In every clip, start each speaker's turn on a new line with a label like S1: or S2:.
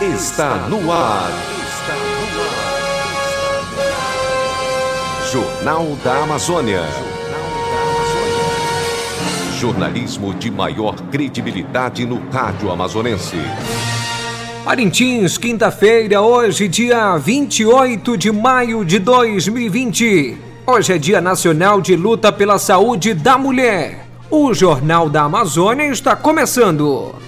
S1: está no ar. Jornal da Amazônia. Jornalismo de maior credibilidade no rádio amazonense.
S2: Parintins, quinta-feira, hoje, dia 28 de maio de 2020. Hoje é Dia Nacional de Luta pela Saúde da Mulher. O Jornal da Amazônia está começando.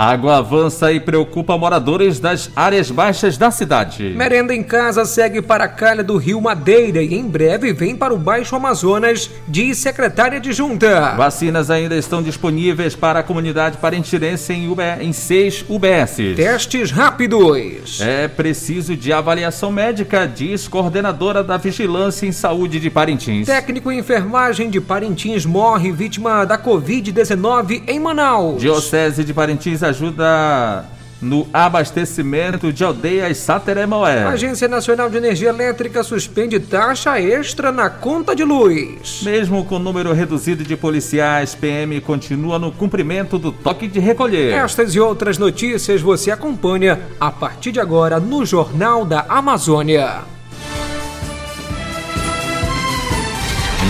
S3: A água avança e preocupa moradores das áreas baixas da cidade.
S2: Merenda em casa segue para a calha do Rio Madeira e em breve vem para o Baixo Amazonas, diz secretária de junta.
S3: Vacinas ainda estão disponíveis para a comunidade parentirense em, UB, em seis UBS.
S2: Testes rápidos.
S3: É preciso de avaliação médica, diz coordenadora da Vigilância em Saúde de Parintins.
S2: Técnico em enfermagem de Parintins morre vítima da Covid-19 em Manaus.
S3: Diocese de Parintins ajuda no abastecimento de aldeias Sateremoé.
S2: A Agência Nacional de Energia Elétrica suspende taxa extra na conta de luz.
S3: Mesmo com número reduzido de policiais, PM continua no cumprimento do toque de recolher.
S2: Estas e outras notícias você acompanha a partir de agora no Jornal da Amazônia.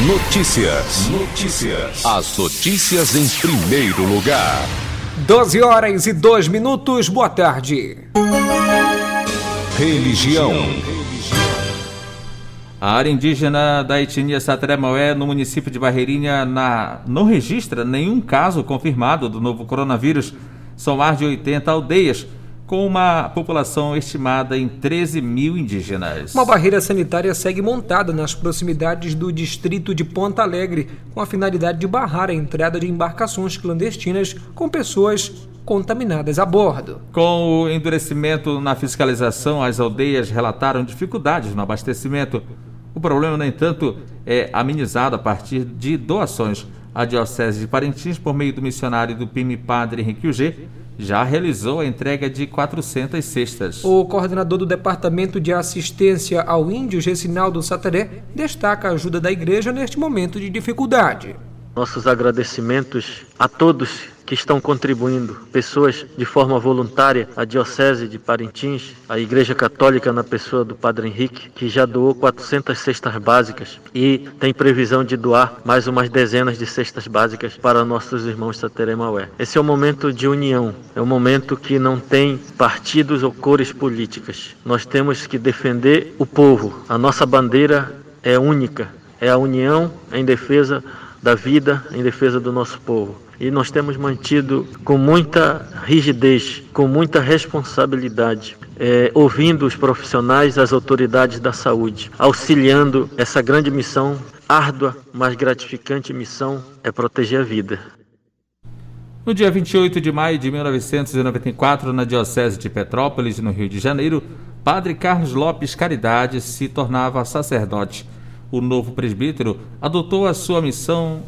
S1: Notícias. Notícias. As notícias em primeiro lugar.
S2: 12 horas e 2 minutos, boa tarde.
S1: Religião.
S3: A área indígena da etnia Satremaué, no município de Barreirinha, na, não registra nenhum caso confirmado do novo coronavírus. São mais de 80 aldeias, com uma população estimada em 13 mil indígenas.
S2: Uma barreira sanitária segue montada nas proximidades do distrito de Ponta Alegre, com a finalidade de barrar a entrada de embarcações clandestinas com pessoas contaminadas a bordo.
S3: Com o endurecimento na fiscalização, as aldeias relataram dificuldades no abastecimento. O problema, no entanto, é amenizado a partir de doações. A Diocese de Parintins, por meio do missionário do PIMI Padre Henrique Ugê, já realizou a entrega de 400 cestas.
S2: O coordenador do Departamento de Assistência ao Índio, Gessinaldo Sataré, destaca a ajuda da igreja neste momento de dificuldade.
S4: Nossos agradecimentos a todos que estão contribuindo, pessoas de forma voluntária, a Diocese de Parintins, a Igreja Católica na pessoa do Padre Henrique, que já doou 400 cestas básicas e tem previsão de doar mais umas dezenas de cestas básicas para nossos irmãos Sateremaué. Esse é um momento de união, é um momento que não tem partidos ou cores políticas. Nós temos que defender o povo. A nossa bandeira é única, é a união em defesa da vida, em defesa do nosso povo e nós temos mantido com muita rigidez, com muita responsabilidade, é, ouvindo os profissionais, as autoridades da saúde, auxiliando essa grande missão, árdua, mas gratificante missão, é proteger a vida.
S3: No dia 28 de maio de 1994, na Diocese de Petrópolis, no Rio de Janeiro, Padre Carlos Lopes Caridade se tornava sacerdote. O novo presbítero adotou a sua missão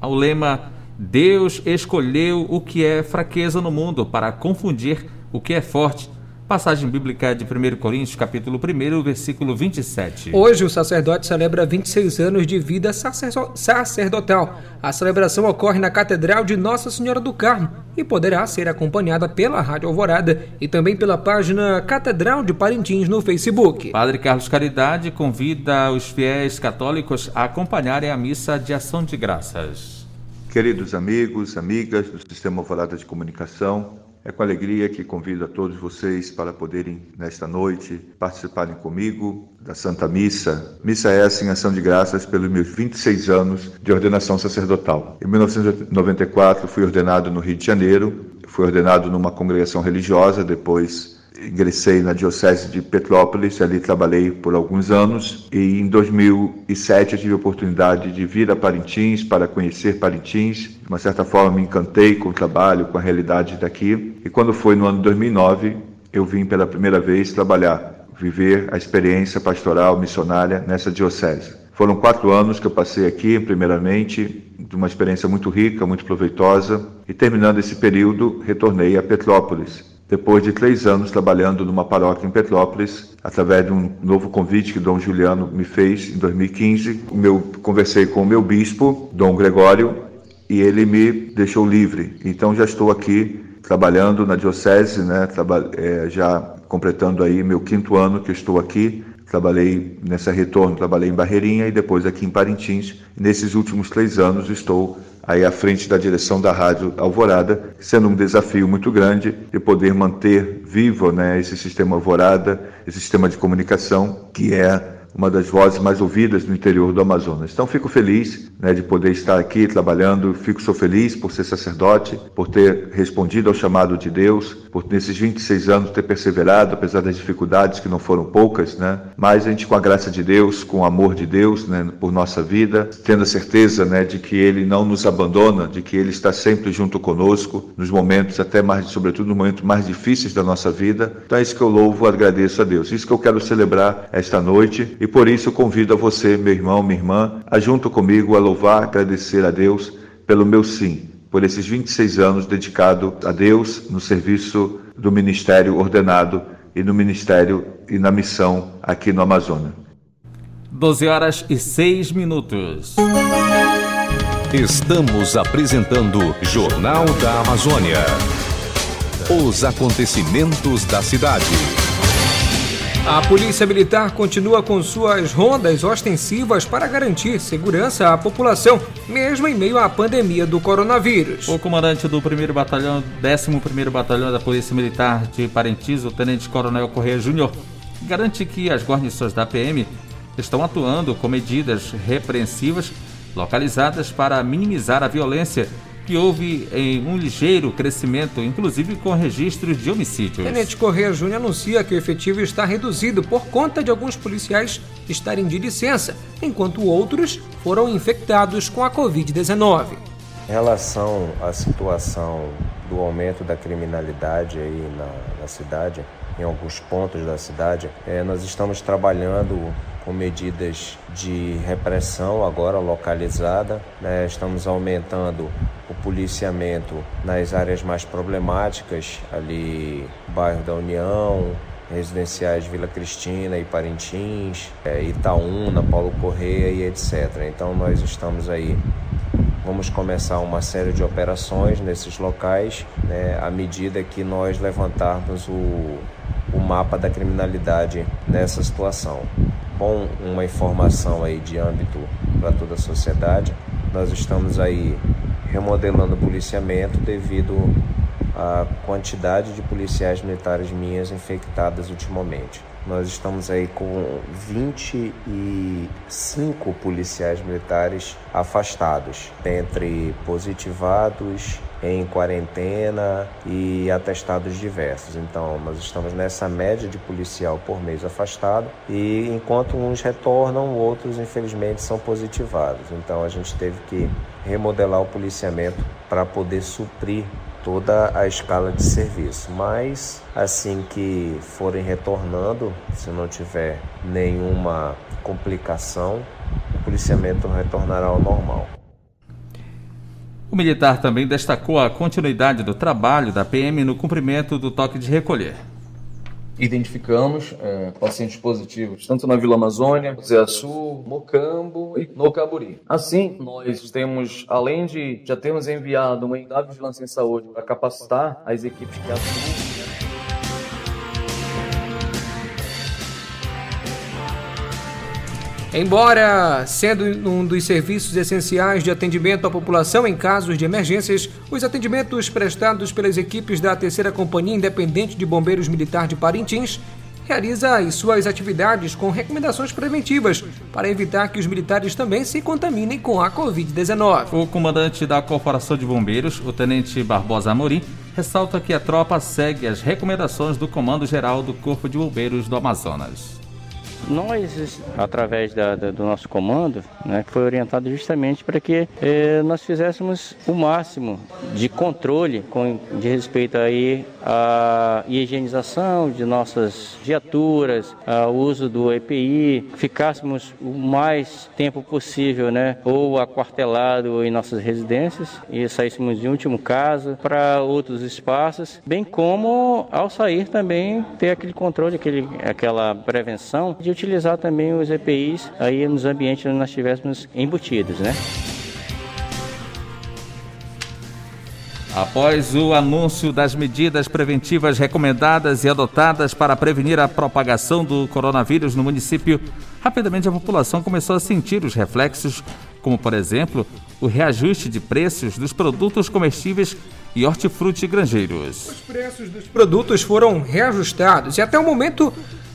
S3: ao lema Deus escolheu o que é fraqueza no mundo para confundir o que é forte. Passagem bíblica de 1 Coríntios, capítulo 1, versículo 27.
S2: Hoje o sacerdote celebra 26 anos de vida sacerdotal. A celebração ocorre na Catedral de Nossa Senhora do Carmo e poderá ser acompanhada pela Rádio Alvorada e também pela página Catedral de Parintins no Facebook.
S3: Padre Carlos Caridade convida os fiéis católicos a acompanharem a missa de ação de graças.
S5: Queridos amigos, amigas do Sistema Alvorada de Comunicação, é com alegria que convido a todos vocês para poderem, nesta noite, participarem comigo da Santa Missa. Missa essa em ação de graças pelos meus 26 anos de ordenação sacerdotal. Em 1994 fui ordenado no Rio de Janeiro, fui ordenado numa congregação religiosa, depois ingressei na Diocese de Petrópolis, ali trabalhei por alguns anos e em 2007 eu tive a oportunidade de vir a Parintins para conhecer Parintins. De uma certa forma me encantei com o trabalho, com a realidade daqui e quando foi no ano 2009 eu vim pela primeira vez trabalhar, viver a experiência pastoral missionária nessa diocese. Foram quatro anos que eu passei aqui, primeiramente, de uma experiência muito rica, muito proveitosa, e terminando esse período, retornei a Petrópolis depois de três anos trabalhando numa paróquia em Petrópolis, através de um novo convite que Dom Juliano me fez em 2015. Eu conversei com o meu bispo, Dom Gregório, e ele me deixou livre. Então já estou aqui trabalhando na diocese, né, é, já completando aí meu quinto ano que estou aqui. Trabalhei nessa retorno, trabalhei em Barreirinha e depois aqui em Parintins. Nesses últimos três anos estou aí à frente da direção da Rádio Alvorada, sendo um desafio muito grande de poder manter vivo né, esse sistema Alvorada, esse sistema de comunicação que é uma das vozes mais ouvidas no interior do Amazonas. Então fico feliz né, de poder estar aqui trabalhando, fico sou feliz por ser sacerdote, por ter respondido ao chamado de Deus, por nesses 26 anos ter perseverado, apesar das dificuldades que não foram poucas, né? Mas a gente com a graça de Deus, com o amor de Deus, né, por nossa vida, tendo a certeza, né, de que ele não nos abandona, de que ele está sempre junto conosco nos momentos até mais, sobretudo nos momentos mais difíceis da nossa vida. Então é isso que eu louvo, agradeço a Deus. Isso que eu quero celebrar esta noite e por isso eu convido a você, meu irmão, minha irmã, a junto comigo a louvar, agradecer a Deus pelo meu sim, por esses 26 anos dedicado a Deus no serviço do ministério ordenado e no ministério e na missão aqui no Amazonas.
S3: 12 horas e 6 minutos.
S1: Estamos apresentando Jornal da Amazônia. Os acontecimentos da cidade.
S2: A Polícia Militar continua com suas rondas ostensivas para garantir segurança à população, mesmo em meio à pandemia do coronavírus.
S3: O comandante do 1 Batalhão, 11º Batalhão da Polícia Militar de Parintins, o Tenente Coronel Correia Júnior, garante que as guarnições da PM estão atuando com medidas repreensivas localizadas para minimizar a violência que houve em um ligeiro crescimento, inclusive com registros de homicídios.
S2: Tenente Correia Júnior anuncia que o efetivo está reduzido por conta de alguns policiais estarem de licença, enquanto outros foram infectados com a Covid-19.
S6: Em relação à situação do aumento da criminalidade aí na, na cidade, em alguns pontos da cidade, é, nós estamos trabalhando com medidas de repressão agora localizada. Né? Estamos aumentando o policiamento nas áreas mais problemáticas, ali bairro da União, residenciais Vila Cristina e Parintins, é, Itaúna, Paulo Correia e etc. Então nós estamos aí, vamos começar uma série de operações nesses locais, né, à medida que nós levantarmos o, o mapa da criminalidade nessa situação bom uma informação aí de âmbito para toda a sociedade. Nós estamos aí remodelando o policiamento devido à quantidade de policiais militares minhas infectadas ultimamente. Nós estamos aí com 25 policiais militares afastados, entre positivados, em quarentena e atestados diversos. Então, nós estamos nessa média de policial por mês afastado e enquanto uns retornam, outros infelizmente são positivados. Então, a gente teve que remodelar o policiamento para poder suprir toda a escala de serviço. Mas assim que forem retornando, se não tiver nenhuma complicação, o policiamento retornará ao normal.
S3: O militar também destacou a continuidade do trabalho da PM no cumprimento do toque de recolher
S7: identificamos é, pacientes positivos tanto na Vila Amazônia, Zé Sul, Mocambo e no Caburi. Assim, nós temos, além de já termos enviado uma unidade de vigilância em saúde para capacitar as equipes que atuam
S2: Embora sendo um dos serviços essenciais de atendimento à população em casos de emergências, os atendimentos prestados pelas equipes da Terceira Companhia Independente de Bombeiros Militar de Parintins realiza as suas atividades com recomendações preventivas para evitar que os militares também se contaminem com a Covid-19.
S3: O comandante da Corporação de Bombeiros, o Tenente Barbosa Amorim, ressalta que a tropa segue as recomendações do Comando Geral do Corpo de Bombeiros do Amazonas.
S8: Nós, através da, da, do nosso comando, né, foi orientado justamente para que eh, nós fizéssemos o máximo de controle com, de respeito aí à higienização de nossas viaturas, ao uso do EPI, ficássemos o mais tempo possível, né, ou aquartelado em nossas residências e saíssemos em último caso para outros espaços, bem como ao sair também ter aquele controle, aquele, aquela prevenção de utilizar também os EPIs aí nos ambientes onde nós estivéssemos embutidos, né?
S3: Após o anúncio das medidas preventivas recomendadas e adotadas para prevenir a propagação do coronavírus no município, rapidamente a população começou a sentir os reflexos, como por exemplo o reajuste de preços dos produtos comestíveis e hortifruti granjeiros.
S2: Os preços dos produtos foram reajustados e até o momento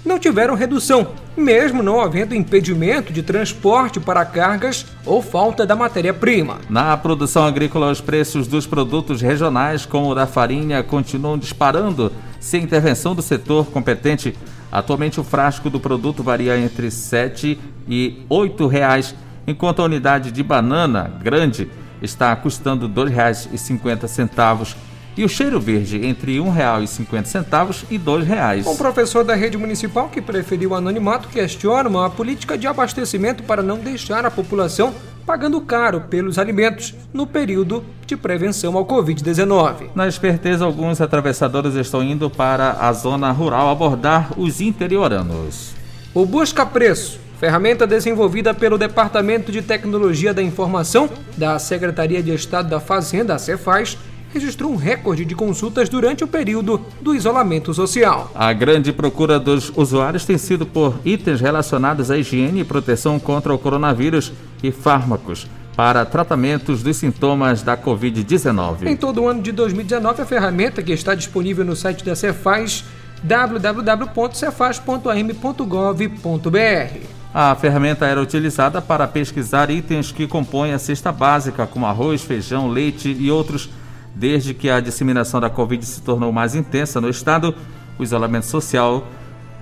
S2: não tiveram redução, mesmo não havendo impedimento de transporte para cargas ou falta da matéria-prima.
S3: Na produção agrícola, os preços dos produtos regionais, como o da farinha, continuam disparando sem intervenção do setor competente. Atualmente, o frasco do produto varia entre R$ 7 e 8 reais, enquanto a unidade de banana grande está custando R$ 2,50 e o cheiro verde entre R$ 1,50 e R$ 2,00.
S2: Um professor da rede municipal que preferiu o anonimato questiona uma política de abastecimento para não deixar a população pagando caro pelos alimentos no período de prevenção ao Covid-19.
S3: Na esperteza, alguns atravessadores estão indo para a zona rural abordar os interioranos.
S2: O Busca Preço, ferramenta desenvolvida pelo Departamento de Tecnologia da Informação da Secretaria de Estado da Fazenda, a Cefaz, registrou um recorde de consultas durante o período do isolamento social.
S3: A grande procura dos usuários tem sido por itens relacionados à higiene e proteção contra o coronavírus e fármacos para tratamentos dos sintomas da Covid-19.
S2: Em todo o ano de 2019, a ferramenta que está disponível no site da Cefaz www.cefaz.am.gov.br.
S3: A ferramenta era utilizada para pesquisar itens que compõem a cesta básica, como arroz, feijão, leite e outros Desde que a disseminação da Covid se tornou mais intensa no estado, o isolamento social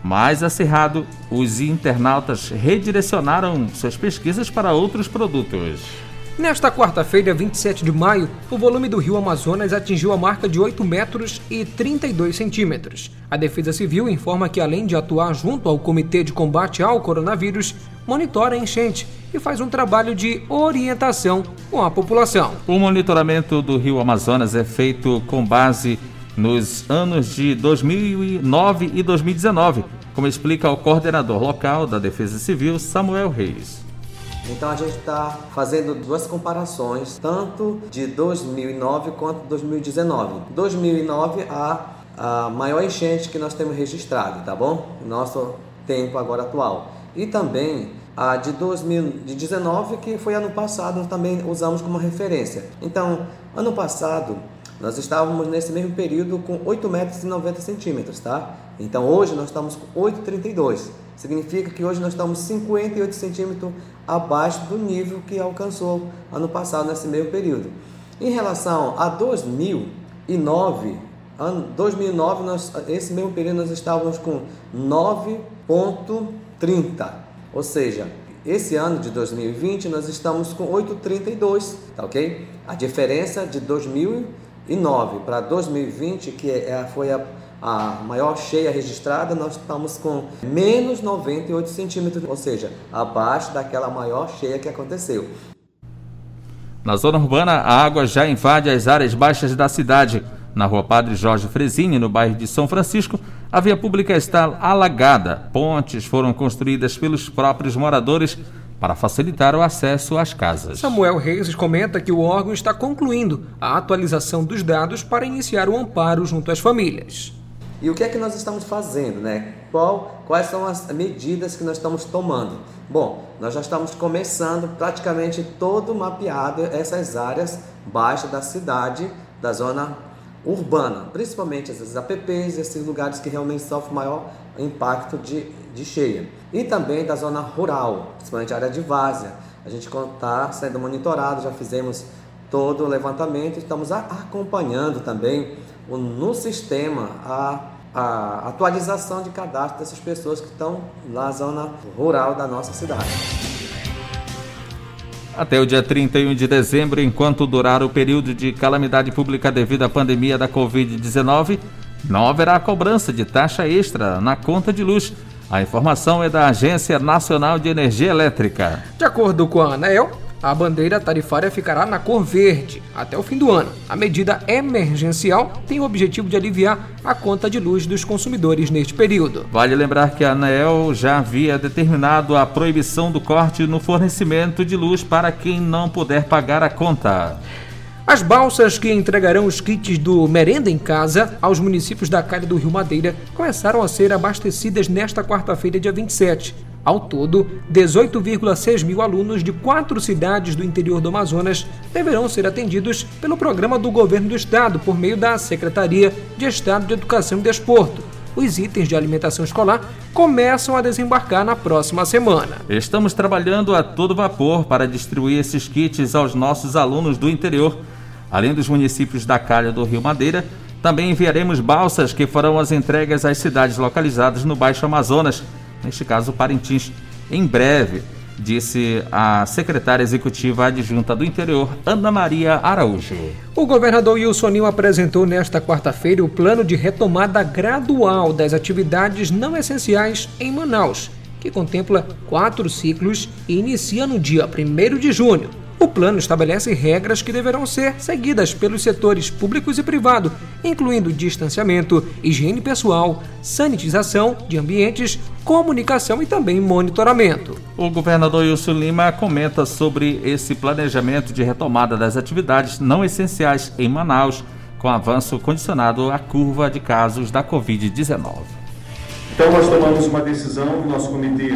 S3: mais acirrado, os internautas redirecionaram suas pesquisas para outros produtos.
S2: Nesta quarta-feira, 27 de maio, o volume do rio Amazonas atingiu a marca de 8 metros e 32 centímetros. A Defesa Civil informa que, além de atuar junto ao Comitê de Combate ao Coronavírus, monitora a enchente e faz um trabalho de orientação com a população.
S3: O monitoramento do rio Amazonas é feito com base nos anos de 2009 e 2019, como explica o coordenador local da Defesa Civil, Samuel Reis.
S9: Então a gente está fazendo duas comparações, tanto de 2009 quanto 2019. 2009 a, a maior enchente que nós temos registrado, tá bom? Nosso tempo agora atual. E também a de 2019, que foi ano passado, nós também usamos como referência. Então, ano passado, nós estávamos nesse mesmo período com 8 metros e 90 centímetros, tá? Então, hoje nós estamos com 8,32 Significa que hoje nós estamos 58 centímetros abaixo do nível que alcançou ano passado nesse meio período. Em relação a 2009, ano 2009 nós, esse mesmo período nós estávamos com 9.30, ou seja, esse ano de 2020 nós estamos com 8,32, tá ok? A diferença de 2009 para 2020, que é, foi a a maior cheia registrada, nós estamos com menos 98 centímetros, ou seja, abaixo daquela maior cheia que aconteceu.
S3: Na zona urbana, a água já invade as áreas baixas da cidade. Na rua Padre Jorge Fresini, no bairro de São Francisco, a via pública está alagada. Pontes foram construídas pelos próprios moradores para facilitar o acesso às casas.
S2: Samuel Reis comenta que o órgão está concluindo a atualização dos dados para iniciar o amparo junto às famílias.
S9: E o que é que nós estamos fazendo, né? Qual, quais são as medidas que nós estamos tomando? Bom, nós já estamos começando praticamente todo mapeado essas áreas baixas da cidade, da zona urbana, principalmente essas APPs, esses lugares que realmente sofrem maior impacto de, de cheia. E também da zona rural, principalmente a área de várzea. A gente está sendo monitorado, já fizemos todo o levantamento, estamos acompanhando também no sistema a, a atualização de cadastro dessas pessoas que estão na zona rural da nossa cidade.
S3: Até o dia 31 de dezembro, enquanto durar o período de calamidade pública devido à pandemia da Covid-19, não haverá cobrança de taxa extra na conta de luz. A informação é da Agência Nacional de Energia Elétrica.
S2: De acordo com a ANEEL, a bandeira tarifária ficará na cor verde até o fim do ano. A medida emergencial tem o objetivo de aliviar a conta de luz dos consumidores neste período.
S3: Vale lembrar que a ANEEL já havia determinado a proibição do corte no fornecimento de luz para quem não puder pagar a conta.
S2: As balsas que entregarão os kits do Merenda em Casa aos municípios da Calha do Rio Madeira começaram a ser abastecidas nesta quarta-feira, dia 27. Ao todo, 18,6 mil alunos de quatro cidades do interior do Amazonas deverão ser atendidos pelo programa do governo do estado por meio da Secretaria de Estado de Educação e Desporto. Os itens de alimentação escolar começam a desembarcar na próxima semana.
S3: Estamos trabalhando a todo vapor para distribuir esses kits aos nossos alunos do interior. Além dos municípios da Calha do Rio Madeira, também enviaremos balsas que farão as entregas às cidades localizadas no Baixo Amazonas neste caso Parintins, em breve, disse a secretária executiva adjunta do interior, Ana Maria Araújo.
S2: O governador Wilson Nil apresentou nesta quarta-feira o plano de retomada gradual das atividades não essenciais em Manaus, que contempla quatro ciclos e inicia no dia 1 de junho. O plano estabelece regras que deverão ser seguidas pelos setores públicos e privado, incluindo distanciamento, higiene pessoal, sanitização de ambientes, comunicação e também monitoramento.
S3: O governador Wilson Lima comenta sobre esse planejamento de retomada das atividades não essenciais em Manaus, com avanço condicionado à curva de casos da Covid-19.
S10: Então, nós tomamos uma decisão no nosso comitê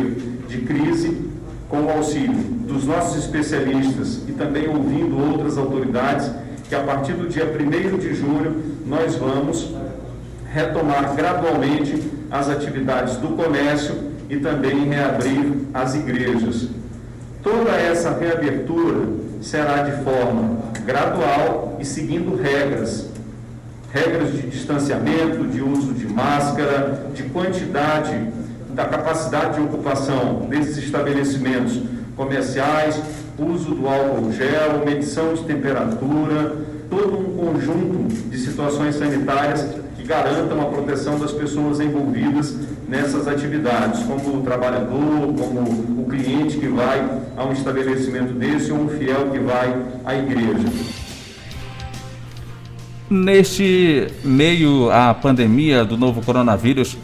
S10: de crise com o auxílio dos nossos especialistas e também ouvindo outras autoridades, que a partir do dia 1 de julho nós vamos retomar gradualmente as atividades do comércio e também reabrir as igrejas. Toda essa reabertura será de forma gradual e seguindo regras. Regras de distanciamento, de uso de máscara, de quantidade da capacidade de ocupação desses estabelecimentos comerciais, uso do álcool gel, medição de temperatura, todo um conjunto de situações sanitárias que garantam a proteção das pessoas envolvidas nessas atividades, como o trabalhador, como o cliente que vai a um estabelecimento desse ou um fiel que vai à igreja.
S3: Neste meio à pandemia do novo coronavírus,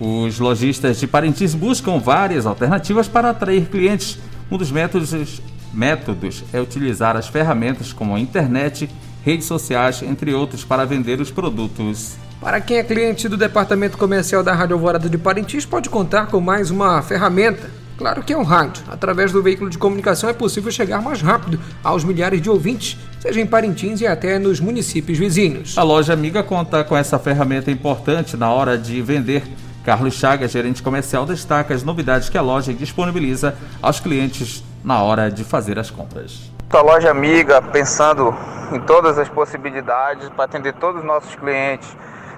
S3: os lojistas de Parintins buscam várias alternativas para atrair clientes. Um dos métodos, métodos é utilizar as ferramentas como a internet, redes sociais, entre outros, para vender os produtos.
S2: Para quem é cliente do departamento comercial da Rádio Alvorada de Parintins, pode contar com mais uma ferramenta. Claro que é um rádio. Através do veículo de comunicação é possível chegar mais rápido aos milhares de ouvintes, seja em Parintins e até nos municípios vizinhos.
S3: A loja amiga conta com essa ferramenta importante na hora de vender Carlos Chagas, gerente comercial, destaca as novidades que a loja disponibiliza aos clientes na hora de fazer as compras.
S11: A loja amiga, pensando em todas as possibilidades para atender todos os nossos clientes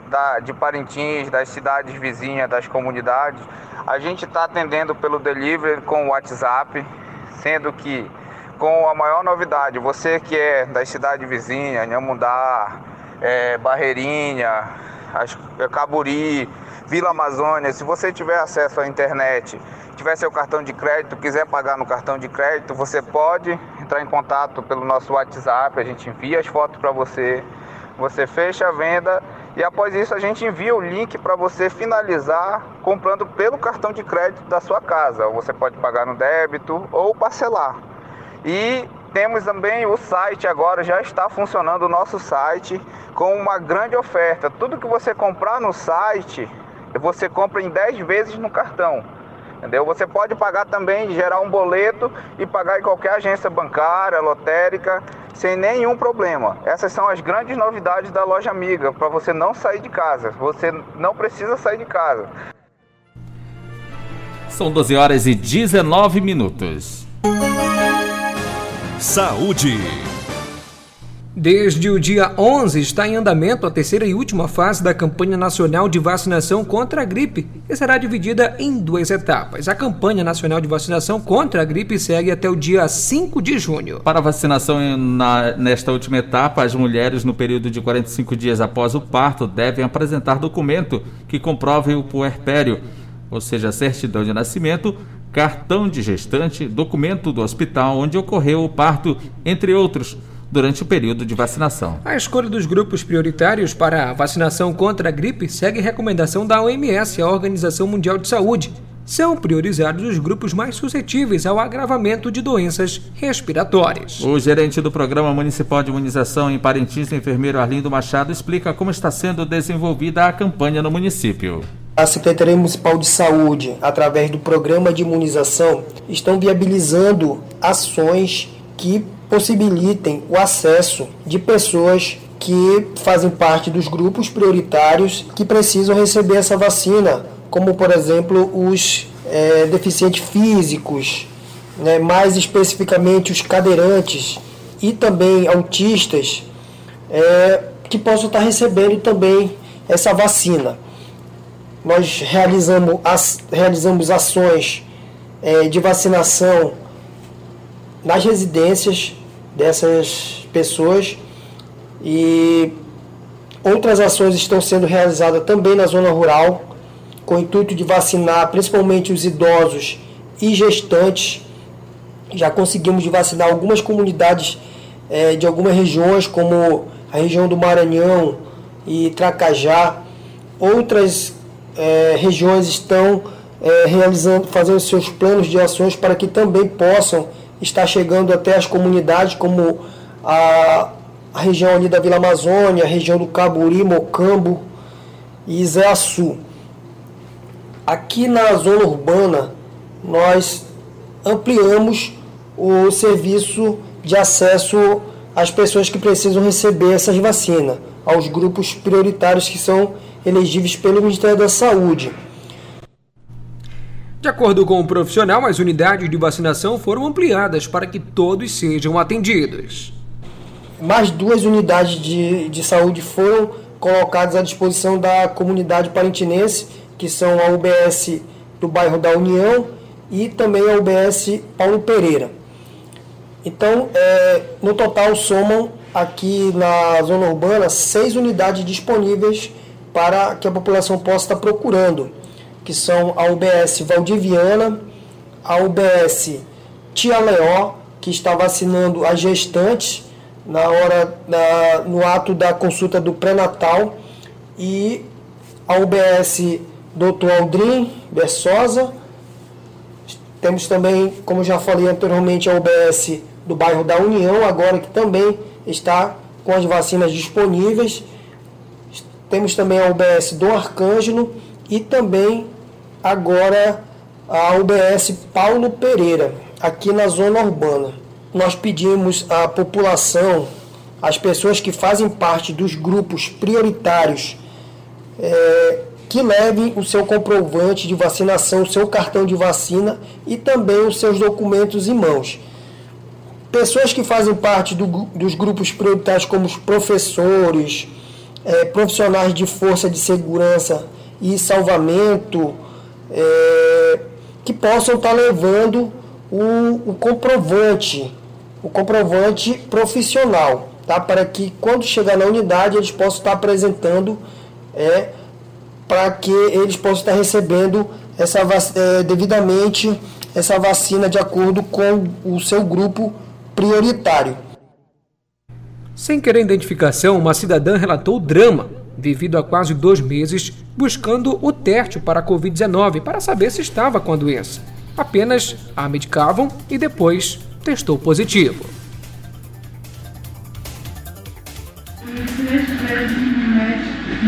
S11: da, de Parintins, das cidades vizinhas, das comunidades, a gente está atendendo pelo delivery com o WhatsApp, sendo que com a maior novidade, você que é das cidades vizinhas, Nhamundá, é, Barreirinha, Caburi, Vila Amazônia, se você tiver acesso à internet, tiver seu cartão de crédito, quiser pagar no cartão de crédito, você pode entrar em contato pelo nosso WhatsApp, a gente envia as fotos para você, você fecha a venda e após isso a gente envia o link para você finalizar comprando pelo cartão de crédito da sua casa. Você pode pagar no débito ou parcelar. E temos também o site agora, já está funcionando o nosso site com uma grande oferta. Tudo que você comprar no site, você compra em 10 vezes no cartão. Entendeu? Você pode pagar também, gerar um boleto e pagar em qualquer agência bancária, lotérica, sem nenhum problema. Essas são as grandes novidades da loja amiga, para você não sair de casa. Você não precisa sair de casa.
S3: São 12 horas e 19 minutos.
S1: Saúde.
S2: Desde o dia 11 está em andamento a terceira e última fase da campanha nacional de vacinação contra a gripe, que será dividida em duas etapas. A campanha nacional de vacinação contra a gripe segue até o dia 5 de junho.
S3: Para a vacinação na, nesta última etapa, as mulheres no período de 45 dias após o parto devem apresentar documento que comprove o puerpério, ou seja, certidão de nascimento, cartão de gestante, documento do hospital onde ocorreu o parto, entre outros durante o período de vacinação.
S2: A escolha dos grupos prioritários para a vacinação contra a gripe segue recomendação da OMS, a Organização Mundial de Saúde. São priorizados os grupos mais suscetíveis ao agravamento de doenças respiratórias.
S3: O gerente do Programa Municipal de Imunização em Parintins, enfermeiro Arlindo Machado, explica como está sendo desenvolvida a campanha no município.
S12: A Secretaria Municipal de Saúde, através do programa de imunização, estão viabilizando ações que possibilitem o acesso de pessoas que fazem parte dos grupos prioritários que precisam receber essa vacina, como por exemplo os é, deficientes físicos, né, mais especificamente os cadeirantes e também autistas, é, que possam estar recebendo também essa vacina. Nós realizamos, as, realizamos ações é, de vacinação nas residências dessas pessoas e outras ações estão sendo realizadas também na zona rural com o intuito de vacinar principalmente os idosos e gestantes. Já conseguimos vacinar algumas comunidades é, de algumas regiões, como a região do Maranhão e Tracajá. Outras é, regiões estão é, realizando, fazendo seus planos de ações para que também possam está chegando até as comunidades como a, a região ali da Vila Amazônia, a região do Caburi, Mocambo e Izeaçu. Aqui na zona urbana, nós ampliamos o serviço de acesso às pessoas que precisam receber essas vacinas, aos grupos prioritários que são elegíveis pelo Ministério da Saúde.
S2: De acordo com o profissional, as unidades de vacinação foram ampliadas para que todos sejam atendidos.
S12: Mais duas unidades de, de saúde foram colocadas à disposição da comunidade parintinense, que são a UBS do bairro da União e também a UBS Paulo Pereira. Então, é, no total, somam aqui na zona urbana seis unidades disponíveis para que a população possa estar procurando que são a UBS Valdiviana, a UBS Tia Leó, que está vacinando as gestantes na hora na, no ato da consulta do pré-natal, e a UBS Dr. Aldrin Bersosa. Temos também, como já falei anteriormente, a UBS do bairro da União, agora que também está com as vacinas disponíveis. Temos também a UBS do Arcângelo e também agora a UBS Paulo Pereira, aqui na zona urbana. Nós pedimos à população, às pessoas que fazem parte dos grupos prioritários, é, que levem o seu comprovante de vacinação, o seu cartão de vacina e também os seus documentos em mãos. Pessoas que fazem parte do, dos grupos prioritários, como os professores, é, profissionais de força de segurança e salvamento, é, que possam estar levando o, o, comprovante, o comprovante profissional, tá? para que quando chegar na unidade eles possam estar apresentando, é, para que eles possam estar recebendo essa, é, devidamente essa vacina de acordo com o seu grupo prioritário.
S2: Sem querer identificação, uma cidadã relatou o drama vivido há quase dois meses buscando o teste para a Covid-19 para saber se estava com a doença. Apenas a medicavam e depois testou positivo.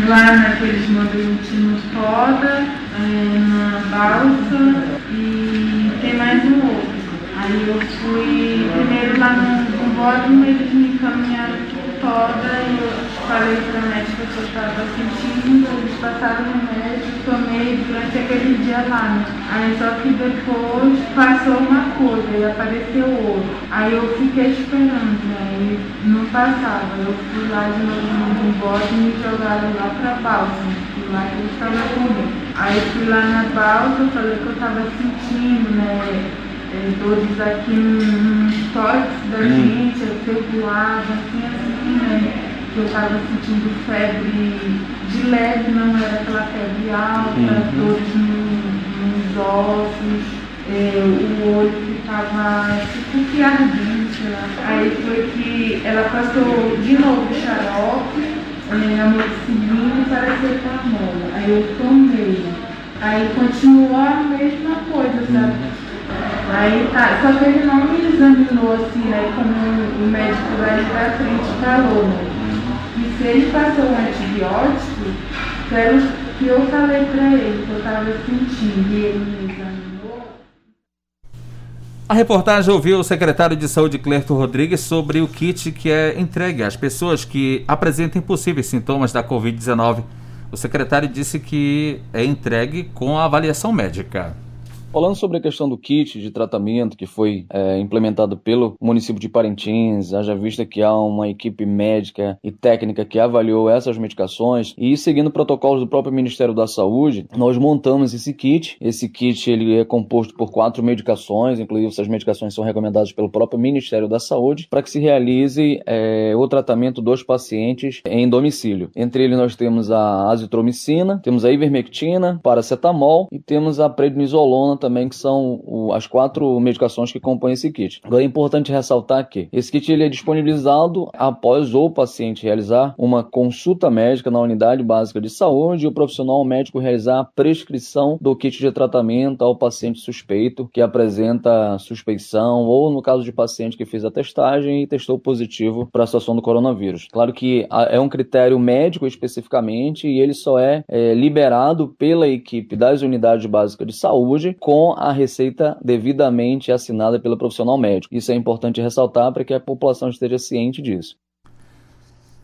S13: Lá naqueles modelos no Foda, é, na Balsa e tem mais um outro. Aí eu fui primeiro lá no, no Bódromo, eles me encaminharam Foda e eu falei para a médica que eu estava sentindo, eles passaram no médico, tomei durante aquele dia lá, né? Aí só que depois passou uma coisa e apareceu outro. Aí eu fiquei esperando, né? E não passava. Eu fui lá de novo no bote e me jogaram lá para a balsa. Fui lá que eles estavam comigo. Aí fui lá na balsa, falei que eu estava sentindo, né? É, dores aqui nos tórax da hum. gente, eu voava, assim, assim, né? Que eu estava sentindo febre de leve, não era aquela febre alta, uhum. dores no, nos ossos, é, o olho ficava tipo que ardente, sei lá. Aí foi que ela passou de novo o xarope, é, amoxicilina e paracetamol. Aí eu tomei. Aí continuou a mesma coisa, sabe? Uhum. Aí tá, só que ele não me examinou assim, né? Como o médico lá da frente falou, né? Ele passou um antibiótico, pelo que eu falei para ele, que eu estava sentindo, e ele me examinou.
S3: A reportagem ouviu o secretário de Saúde Clerto Rodrigues sobre o kit que é entregue às pessoas que apresentem possíveis sintomas da Covid-19. O secretário disse que é entregue com a avaliação médica.
S7: Falando sobre a questão do kit de tratamento que foi é, implementado pelo município de Parintins, haja vista que há uma equipe médica e técnica que avaliou essas medicações e seguindo protocolos do próprio Ministério da Saúde, nós montamos esse kit. Esse kit ele é composto por quatro medicações, inclusive essas medicações são recomendadas pelo próprio Ministério da Saúde, para que se realize é, o tratamento dos pacientes em domicílio. Entre eles nós temos a azitromicina, temos a ivermectina, paracetamol e temos a prednisolona também, que são o, as quatro medicações que compõem esse kit. Agora é importante ressaltar que esse kit ele é disponibilizado após o paciente realizar uma consulta médica na unidade básica de saúde e o profissional médico realizar a prescrição do kit de tratamento ao paciente suspeito que apresenta suspeição ou no caso de paciente que fez a testagem e testou positivo para a situação do coronavírus. Claro que é um critério médico especificamente e ele só é, é liberado pela equipe das unidades básicas de saúde com a receita devidamente assinada pelo profissional médico. Isso é importante ressaltar para que a população esteja ciente disso.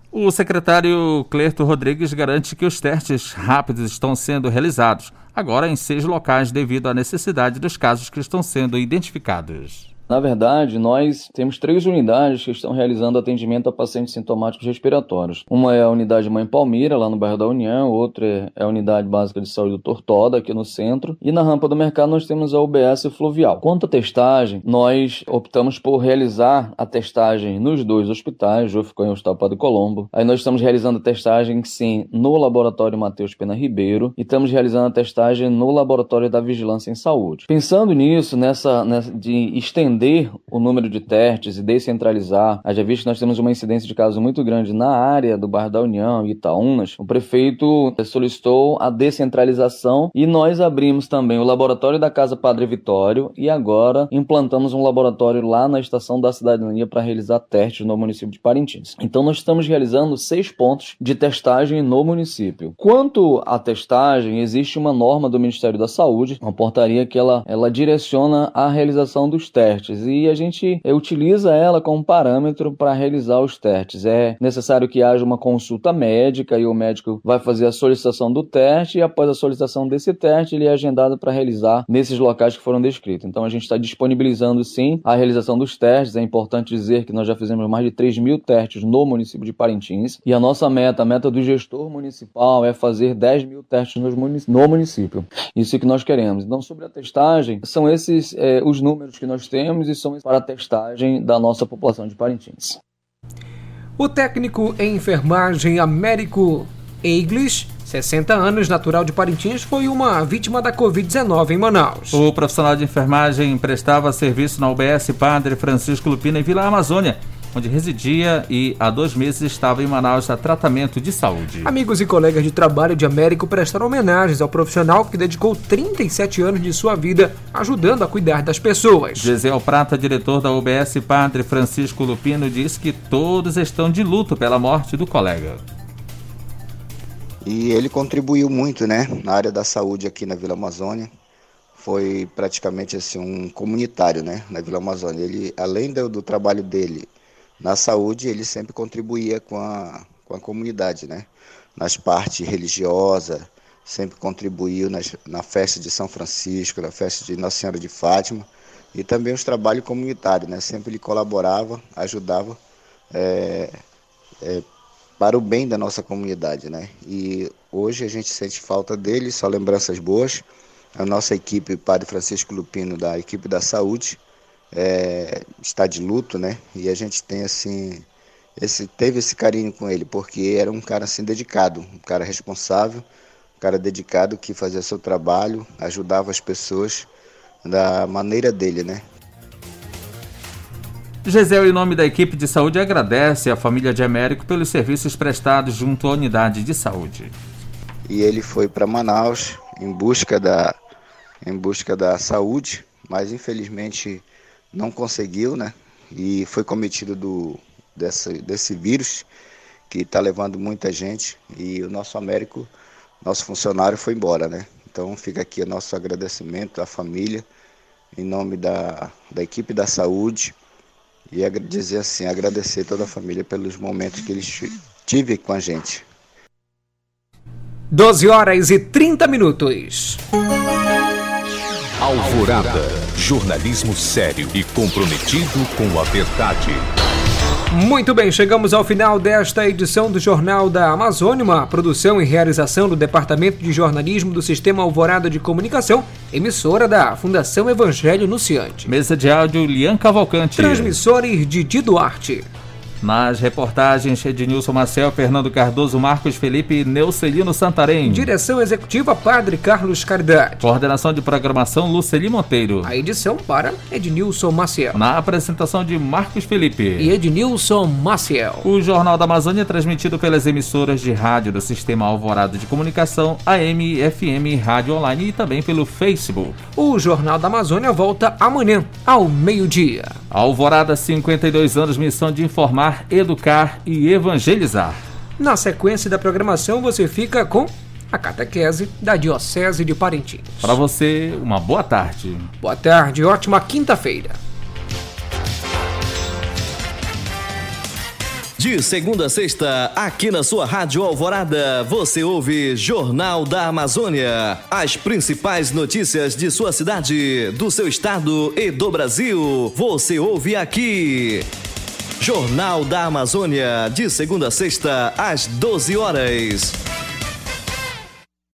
S3: O secretário Clerto Rodrigues garante que os testes rápidos estão sendo realizados, agora em seis locais, devido à necessidade dos casos que estão sendo identificados.
S7: Na verdade, nós temos três unidades que estão realizando atendimento a pacientes sintomáticos respiratórios. Uma é a unidade Mãe Palmira, lá no bairro da União, outra é a unidade básica de saúde do Tortoda, aqui no centro, e na rampa do mercado nós temos a UBS Fluvial. Quanto à testagem, nós optamos por realizar a testagem nos dois hospitais, Jô ficou em Hospital Padre Colombo. Aí nós estamos realizando a testagem, sim, no laboratório Matheus Pena Ribeiro, e estamos realizando a testagem no laboratório da Vigilância em Saúde. Pensando nisso, nessa, nessa de estender estender o número de testes e descentralizar, haja visto que nós temos uma incidência de casos muito grande na área do bairro da União e Itaúnas, o prefeito solicitou a descentralização e nós abrimos também o laboratório da Casa Padre Vitório e agora implantamos um laboratório lá na Estação da Cidadania para realizar testes no município de Parintins. Então nós estamos realizando seis pontos de testagem no município. Quanto à testagem, existe uma norma do Ministério da Saúde, uma portaria que ela, ela direciona a realização dos testes testes e a gente utiliza ela como parâmetro para realizar os testes. É necessário que haja uma consulta médica e o médico vai fazer a solicitação do teste e após a solicitação desse teste ele é agendado para realizar nesses locais que foram descritos. Então a gente está disponibilizando sim a realização dos testes. É importante dizer que nós já fizemos mais de 3 mil testes no município de Parintins e a nossa meta, a meta do gestor municipal é fazer 10 mil testes no município. Isso que nós queremos. Então sobre a testagem, são esses é, os números que nós temos temos e são para a testagem da nossa população de Parintins.
S2: O técnico em enfermagem Américo Eiglish 60 anos, natural de Parintins, foi uma vítima da Covid-19 em Manaus.
S3: O profissional de enfermagem prestava serviço na UBS Padre Francisco Lupina em Vila Amazônia onde residia e há dois meses estava em Manaus a tratamento de saúde.
S2: Amigos e colegas de trabalho de Américo prestaram homenagens ao profissional que dedicou 37 anos de sua vida ajudando a cuidar das pessoas.
S3: Gisel Prata, diretor da UBS Padre Francisco Lupino, disse que todos estão de luto pela morte do colega.
S14: E ele contribuiu muito, né, na área da saúde aqui na Vila Amazônia foi praticamente assim um comunitário, né, na Vila Amazônia. Ele, além do, do trabalho dele na saúde, ele sempre contribuía com a, com a comunidade, né? Nas partes religiosas, sempre contribuiu nas, na festa de São Francisco, na festa de Nossa Senhora de Fátima e também os trabalhos comunitários, né? Sempre ele colaborava, ajudava é, é, para o bem da nossa comunidade, né? E hoje a gente sente falta dele, só lembranças boas. A nossa equipe, Padre Francisco Lupino, da equipe da saúde, é, está de luto, né? E a gente tem assim, esse, teve esse carinho com ele, porque era um cara assim dedicado, um cara responsável, um cara dedicado que fazia seu trabalho, ajudava as pessoas da maneira dele, né?
S3: Gisele, em nome da equipe de saúde, agradece à família de Américo pelos serviços prestados junto à unidade de saúde.
S14: E ele foi para Manaus em busca da em busca da saúde, mas infelizmente não conseguiu, né? E foi cometido do desse, desse vírus que está levando muita gente e o nosso Américo, nosso funcionário foi embora, né? Então fica aqui o nosso agradecimento à família, em nome da, da equipe da saúde, e dizer assim, agradecer toda a família pelos momentos que eles tive com a gente.
S2: 12 horas e 30 minutos.
S1: Alvorada, jornalismo sério e comprometido com a verdade.
S2: Muito bem, chegamos ao final desta edição do Jornal da Amazônia, uma produção e realização do Departamento de Jornalismo do Sistema Alvorada de Comunicação, emissora da Fundação Evangelho Nunciante.
S3: Mesa de áudio Lian Cavalcante.
S2: Transmissores Didi Duarte.
S3: Nas reportagens, Ednilson Marcel, Fernando Cardoso, Marcos Felipe e Neucelino Santarém.
S2: Direção Executiva Padre Carlos Caridade.
S3: Coordenação de Programação Luceli Monteiro.
S2: A edição para Ednilson Maciel.
S3: Na apresentação de Marcos Felipe.
S2: E Ednilson Maciel.
S3: O Jornal da Amazônia é transmitido pelas emissoras de rádio do Sistema Alvorada de Comunicação, AM, FM, Rádio Online e também pelo Facebook.
S2: O Jornal da Amazônia volta amanhã, ao meio-dia.
S3: Alvorada, 52 anos, missão de informar educar e evangelizar.
S2: Na sequência da programação, você fica com a catequese da Diocese de Parintins.
S3: Para você, uma boa tarde.
S2: Boa tarde, ótima quinta-feira.
S15: De segunda a sexta, aqui na sua Rádio Alvorada, você ouve Jornal da Amazônia. As principais notícias de sua cidade, do seu estado e do Brasil. Você ouve aqui. Jornal da Amazônia, de segunda a sexta, às 12 horas.